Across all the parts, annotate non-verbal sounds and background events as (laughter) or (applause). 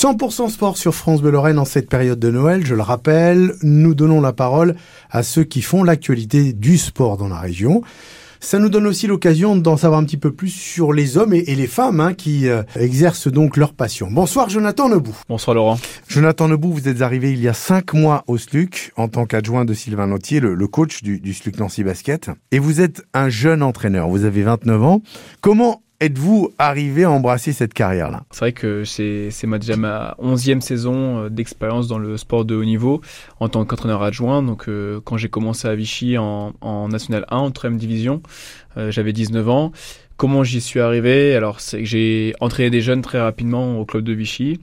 100% sport sur France Bleu Lorraine en cette période de Noël. Je le rappelle, nous donnons la parole à ceux qui font l'actualité du sport dans la région. Ça nous donne aussi l'occasion d'en savoir un petit peu plus sur les hommes et, les femmes hein, qui euh, exercent donc leur passion. Bonsoir Jonathan Nebou. Bonsoir Laurent. Jonathan Nebou, vous êtes arrivé il y a cinq mois au SLUC en tant qu'adjoint de Sylvain Nautier, le, coach du, du SLUC Nancy Basket. Et vous êtes un jeune entraîneur, vous avez 29 ans. Comment êtes-vous arrivé à embrasser cette carrière-là? C'est vrai que c'est déjà ma onzième saison euh, d'expérience dans le sport de haut niveau en tant qu'entraîneur adjoint. Donc euh, quand j'ai commencé à Vichy en, National 1, en 3 division, euh, j'avais 19 ans. Comment j'y suis arrivé? Alors c'est que j'ai entraîné des jeunes très rapidement au club de Vichy.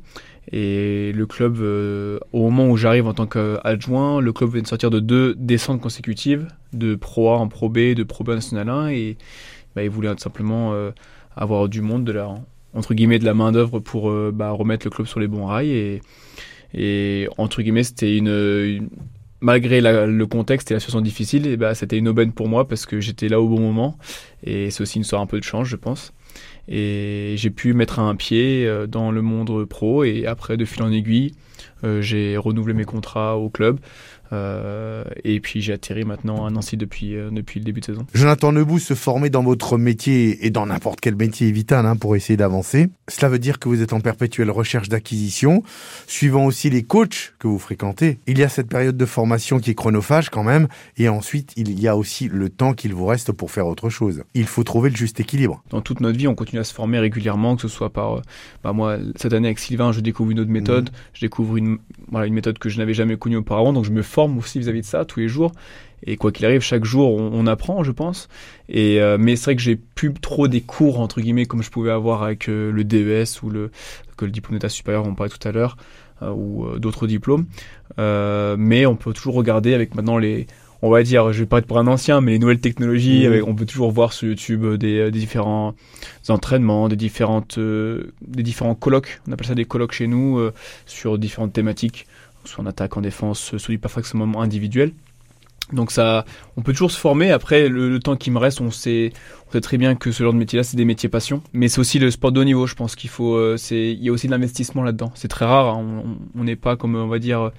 Et le club, au moment où j'arrive en tant qu'adjoint, le club vient de sortir de deux descentes consécutives, de Pro A en Pro B, de Pro B National 1, et bah, il voulait simplement avoir du monde, de la, entre guillemets, de la main d'œuvre pour euh, bah, remettre le club sur les bons rails. Et, entre guillemets, c'était une, malgré le contexte et la situation difficile, et bah, c'était une aubaine pour moi parce que j'étais là au bon moment. Et c'est aussi une histoire un peu de chance, je pense. Et j'ai pu mettre un pied euh, dans le monde pro. Et après, de fil en aiguille, j'ai renouvelé mes contrats au club. Euh, et puis j'ai atterri maintenant à Nancy depuis, euh, depuis le début de saison. Jonathan Nebou, se former dans votre métier et dans n'importe quel métier est vital hein, pour essayer d'avancer. Cela veut dire que vous êtes en perpétuelle recherche d'acquisition, suivant aussi les coachs que vous fréquentez. Il y a cette période de formation qui est chronophage quand même, et ensuite il y a aussi le temps qu'il vous reste pour faire autre chose. Il faut trouver le juste équilibre. Dans toute notre vie, on continue à se former régulièrement, que ce soit par... Euh, bah moi, cette année avec Sylvain, je découvre une autre méthode, mmh. je découvre une, une méthode que je n'avais jamais connue auparavant, donc je me forme aussi vis-à-vis de ça tous les jours. Et quoi qu'il arrive, chaque jour, on, apprend, je pense. Et euh, mais c'est vrai que j'ai plus trop des cours entre guillemets comme je pouvais avoir avec euh, le DES ou le que le diplôme d'état supérieur, on parlait tout à l'heure, euh, ou d'autres diplômes. mais on peut toujours regarder avec maintenant les on va dire, je vais pas être pour un ancien, mais les nouvelles technologies, mmh. on peut toujours voir sur YouTube des, différents entraînements, des différentes, des différents colloques. On appelle ça des colloques chez nous sur différentes thématiques soit en attaque, en défense, soit pas forcément individuel. Donc ça, on peut toujours se former. Après, le, temps qui me reste, on sait, on sait très bien que ce genre de métier-là, c'est des métiers passion. Mais c'est aussi le sport de haut niveau. Je pense qu'il faut, euh, c'est, il y a aussi de l'investissement là-dedans. C'est très rare. Hein. On n'est pas comme, on va dire, euh,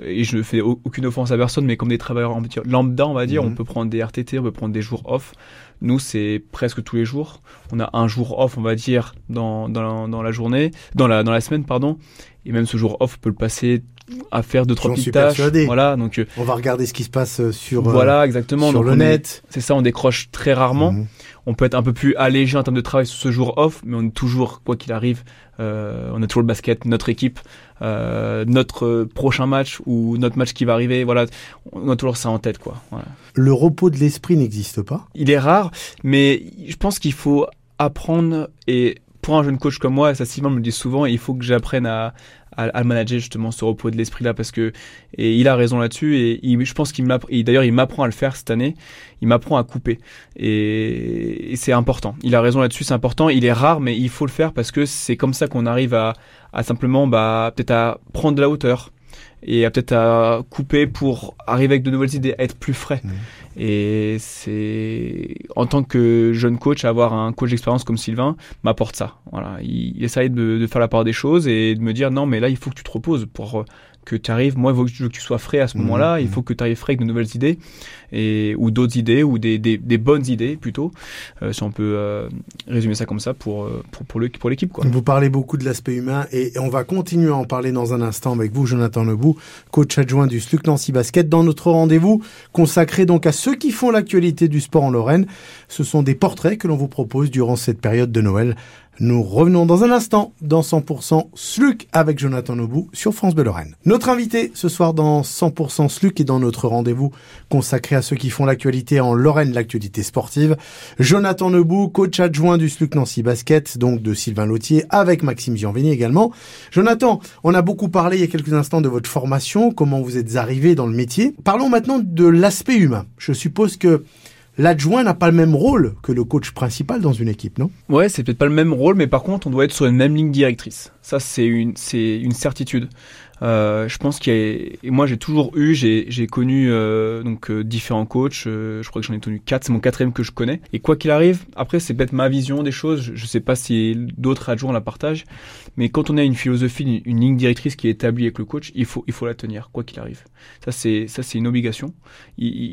et je ne fais aucune offense à personne, mais comme des travailleurs lambda, on va dire, on mhm. peut prendre des RTT, on peut prendre des jours off. Nous, c'est presque tous les jours. On a un jour off, on va dire, dans, dans, dans la journée, dans la, dans la semaine, pardon. Et même ce jour off, on peut le passer à faire deux trois petites tâches. Voilà, donc euh, on va regarder ce qui se passe euh, sur voilà exactement sur le net. C'est ça, on décroche très rarement. Mhm. On peut être un peu plus allégé en termes de travail sur ce jour off, mais on est toujours quoi qu'il arrive, euh, on a toujours le basket, notre équipe, euh, notre prochain match ou notre match qui va arriver. Voilà, on a toujours ça en tête quoi. Le repos de l'esprit n'existe pas. Il est rare, mais je pense qu'il faut apprendre et pour un jeune coach comme moi, ça Sylvain me le dit souvent, il faut que j'apprenne à, à, manager justement ce repos de l'esprit là parce que et il a raison là-dessus et je pense qu'il m'apprend d'ailleurs il m'apprend à le faire cette année il m'apprend à couper et, c'est important il a raison là-dessus c'est important il est rare mais il faut le faire parce que c'est comme ça qu'on arrive à, à simplement bah peut-être à prendre de la hauteur et peut-être à couper pour arriver avec de nouvelles idées, être plus frais. Mmh. Et c'est en tant que jeune coach, avoir un coach d'expérience comme Sylvain m'apporte ça. Voilà, il, essaye de, de, faire la part des choses et de me dire non, mais là il faut que tu te reposes pour que tu arrives. Moi, il faut que tu sois frais à ce mmh, moment-là. Il mmh. faut que tu arrives frais avec de nouvelles idées et ou d'autres idées ou des, des, des, bonnes idées plutôt, euh, si on peut euh, résumer ça comme ça pour euh, pour pour, le, pour l'équipe. Quoi. Vous parlez beaucoup de l'aspect humain et on va continuer à en parler dans un instant avec vous, Jonathan Lebou, coach adjoint du SLUC Nancy Basket, dans notre rendez-vous consacré donc à ceux qui font l'actualité du sport en Lorraine. Ce sont des portraits que l'on vous propose durant cette période de Noël. Nous revenons dans un instant dans 100% SLUC avec Jonathan Nobou sur France Bleu Lorraine. Notre invité ce soir dans 100% SLUC et dans notre rendez-vous consacré à ceux qui font l'actualité en Lorraine, l'actualité sportive. Jonathan Nobou, coach adjoint du SLUC Nancy Basket, donc de Sylvain Lautier avec Maxime Gianvini également. Jonathan, on a beaucoup parlé il y a quelques instants de votre formation, comment vous êtes arrivé dans le métier. Parlons maintenant de l'aspect humain. Je suppose que l'adjoint n'a pas le même rôle que le coach principal dans une équipe, non? Ouais, c'est peut-être pas le même rôle, mais par contre, on doit être sur une même ligne directrice. Ça, c'est une, c'est une certitude. Euh, je pense qu'il y a, moi j'ai toujours eu, j'ai, connu euh, donc euh, différents coachs. Euh, je crois que j'en ai tenu quatre. C'est mon quatrième que je connais. Et quoi qu'il arrive, après c'est peut-être ma vision des choses. Je, je sais pas si d'autres adjoints la partagent, mais quand on a une philosophie, une, ligne directrice qui est établie avec le coach, il faut il faut la tenir quoi qu'il arrive. Ça c'est ça c'est une obligation.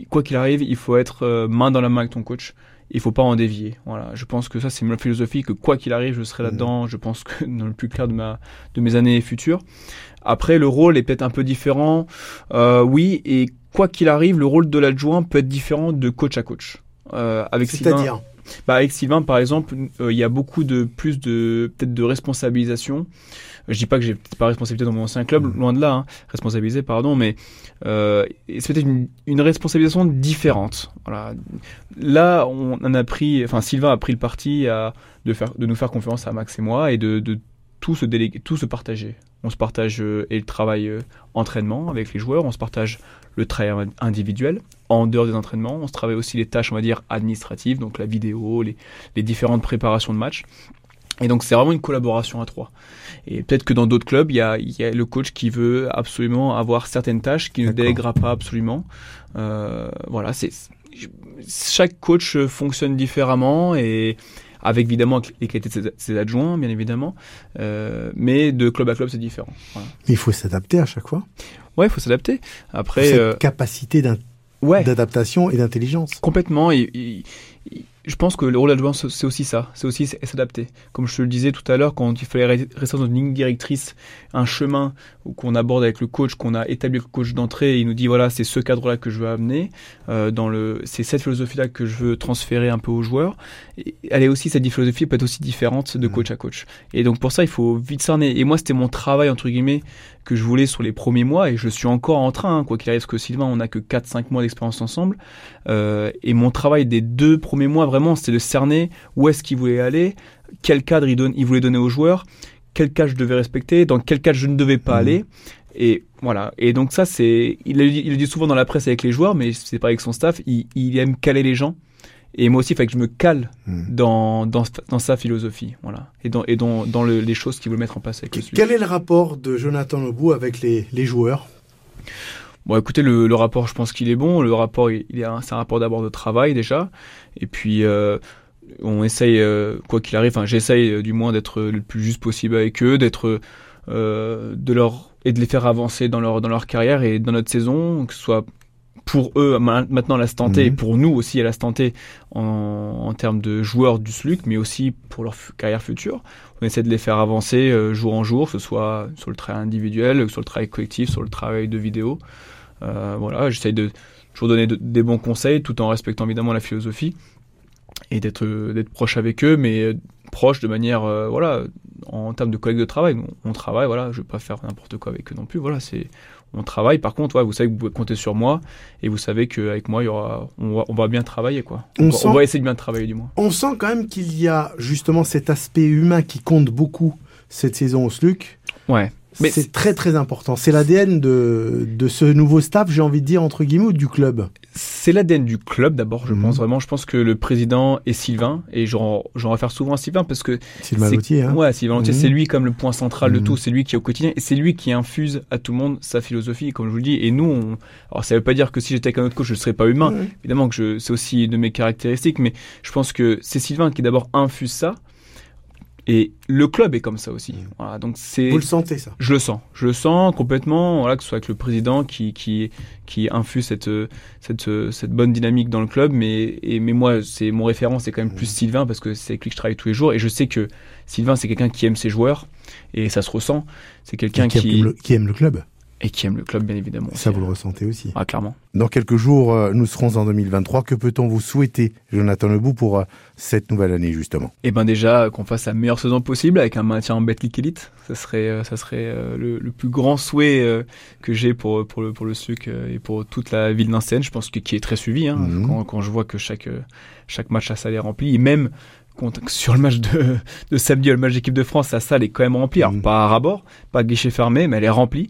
Quoi qu'il arrive, il faut être main dans la main avec ton coach il faut pas en dévier. Voilà, je pense que ça c'est ma philosophie que quoi qu'il arrive, je serai là-dedans. Je pense que (laughs) dans le plus clair de ma de mes années futures. Après, le rôle est peut-être un peu différent. Euh, oui, et quoi qu'il arrive, le rôle de l'adjoint peut être différent de coach à coach. Euh, avec C'est-à-dire? Bah avec Sylvain, par exemple, euh, il y a beaucoup de plus de peut-être de responsabilisation. Je dis pas que j'ai pas responsabilité dans mon ancien club, mmh. loin de là, hein, responsabilisé, pardon, mais euh, c'est peut-être une, une, responsabilisation différente. Voilà. Là, on en a pris, enfin Sylvain a pris le parti à, de faire, de nous faire confiance à Max et moi et de, de tout se déléguer, tout se partager. On se partage euh, et le travail euh, entraînement avec les joueurs, on se partage le travail individuel en dehors des entraînements, on se travaille aussi les tâches, on va dire, administratives, donc la vidéo, les, les différentes préparations de match. Et donc c'est vraiment une collaboration à trois. Et peut-être que dans d'autres clubs, il y a, y a, le coach qui veut absolument avoir certaines tâches qu'il ne délèguera pas absolument. Euh, voilà, c'est chaque coach fonctionne différemment et avec évidemment les qualités de ses, adjoints, bien évidemment, euh, mais de club à club, c'est différent. Voilà. Mais il faut s'adapter à chaque fois. Ouais, il faut s'adapter. Après, cette euh, capacité d'adaptation ouais. et d'intelligence. Complètement. Et, et, je pense que le rôle d'adjoint, c'est aussi ça. C'est aussi s'adapter. Comme je te le disais tout à l'heure, quand il fallait rester dans une ligne directrice, un chemin qu'on aborde avec le coach, qu'on a établi avec le coach d'entrée, il nous dit voilà, c'est ce cadre-là que je veux amener, euh, dans le, c'est cette philosophie-là que je veux transférer un peu aux joueurs. Et elle est aussi, cette philosophie peut être aussi différente de mmh. coach à coach. Et donc pour ça, il faut vite cerner. Et moi, c'était mon travail, entre guillemets, que je voulais sur les premiers mois, et je suis encore en train, hein, quoi qu'il arrive, parce que Sylvain, on n'a que 4-5 mois d'expérience ensemble. Euh, et mon travail des deux premiers mois, vraiment, c'était de cerner où est-ce qu'il voulait aller, quel cadre il, il voulait donner aux joueurs, quel cadre je devais respecter, dans quel cadre je ne devais pas mmh. aller. Et voilà. Et donc ça, c'est, il, il, le dit souvent dans la presse avec les joueurs, mais c'est pas avec son staff. Il, il, aime caler les gens. Et moi aussi, il fallait que je me cale mmh. dans, dans, dans, sa philosophie, voilà, et dans, et dans, dans le, les choses qu'il veut mettre en place avec Quel est le rapport de Jonathan Nobu avec les, les joueurs? Bon, écoutez, le, le, rapport, je pense qu'il est bon. Le rapport, il, il est, c'est un rapport d'abord de travail déjà, et puis euh, on essaye, euh, quoi qu'il arrive, enfin, j'essaye euh, du moins d'être le plus juste possible avec eux, d'être, de leur et de les faire avancer dans leur dans leur carrière et dans notre saison, que ce soit pour eux maintenant à l'instant T, mmh. et pour nous aussi à l'instant T en, en, termes de joueurs du SLUC, mais aussi pour leur carrière future. On essaie de les faire avancer euh, jour en jour, que ce soit sur le travail individuel, sur le travail collectif, sur le travail de vidéo. Euh, voilà, j'essaye de toujours donner de, des bons conseils tout en respectant évidemment la philosophie et d'être d'être proche avec eux, mais euh, proche de manière euh, voilà en termes de collègues de travail. On, on travaille, voilà, je vais pas faire n'importe quoi avec eux non plus. Voilà, c'est on travaille. Par contre, ouais, vous savez que vous pouvez compter sur moi et vous savez qu'avec moi, il y aura, on va, on va bien travailler, quoi. On, on, sent, on, va essayer de bien travailler, du moins. On sent quand même qu'il y a justement cet aspect humain qui compte beaucoup cette saison au SLUC. Ouais. Mais c'est très très important. C'est l'ADN de, de ce nouveau staff, j'ai envie de dire, entre guillemets, ou du club C'est l'ADN du club d'abord, je mmh. pense vraiment. Je pense que le président est Sylvain, et j'en réfère souvent à Sylvain parce que. Sylvain Lautier, hein Ouais, Sylvain Lautier, mmh. c'est lui comme le point central mmh. de tout, c'est lui qui est au quotidien, et c'est lui qui infuse à tout le monde sa philosophie, comme je vous le dis. Et nous, on... alors ça veut pas dire que si j'étais avec un autre coach, je ne serais pas humain. Évidemment que c'est aussi une de mes caractéristiques, mais je pense que c'est Sylvain qui d'abord infuse ça. Et le club est comme ça aussi. Voilà, donc c'est. Vous le sentez ça? Je le sens. Je le sens complètement. Voilà, que ce soit avec le président qui qui qui infuse cette cette cette bonne dynamique dans le club, mais et mais moi c'est mon référent, c'est quand même plus Sylvain parce que c'est avec lui que je travaille tous les jours et je sais que Sylvain c'est quelqu'un qui aime ses joueurs et ça se ressent. C'est quelqu'un qui, qui... Qui aime le club et qui aime le club, bien évidemment. Ça, vous le ressentez aussi. Ah, clairement. Dans quelques jours, euh, nous serons en 2023. Que peut-on vous souhaiter, Jonathan Lebou, pour euh, cette nouvelle année, justement? Eh ben déjà, qu'on fasse la meilleure saison possible avec un maintien en Betclic Elite. Ça serait, euh, ça serait euh, le, le, plus grand souhait euh, que j'ai pour, pour, le, pour le SUC et pour toute la ville d'Instaine. Je pense que qui est très suivi. Hein, -hmm. quand, quand je vois que chaque, chaque match, la salle est remplie. Et même sur le match de, de samedi, le match d'équipe de France, la salle est quand même remplie. Alors, mmh. pas à rabord, pas guichet fermé, mais elle est remplie.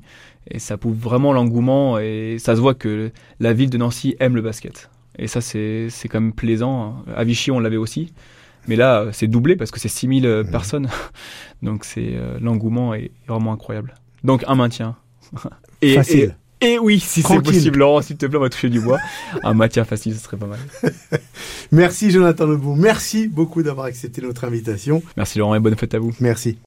Et ça prouve vraiment l'engouement et ça se voit que la ville de Nancy aime le basket. Et ça, c'est quand même plaisant. À Vichy, on l'avait aussi. Mais là, c'est doublé parce que c'est 6000 mmh. personnes. (laughs) Donc c'est l'engouement est vraiment incroyable. Donc un maintien. (laughs) Et, Facile. Et oui, si c'est possible, Laurent, s'il te plaît, on va toucher du bois. (laughs) Un matière facile, ce serait pas mal. Merci Jonathan Lebou. Merci beaucoup d'avoir accepté notre invitation. Merci Laurent et bonne fête à vous. Merci.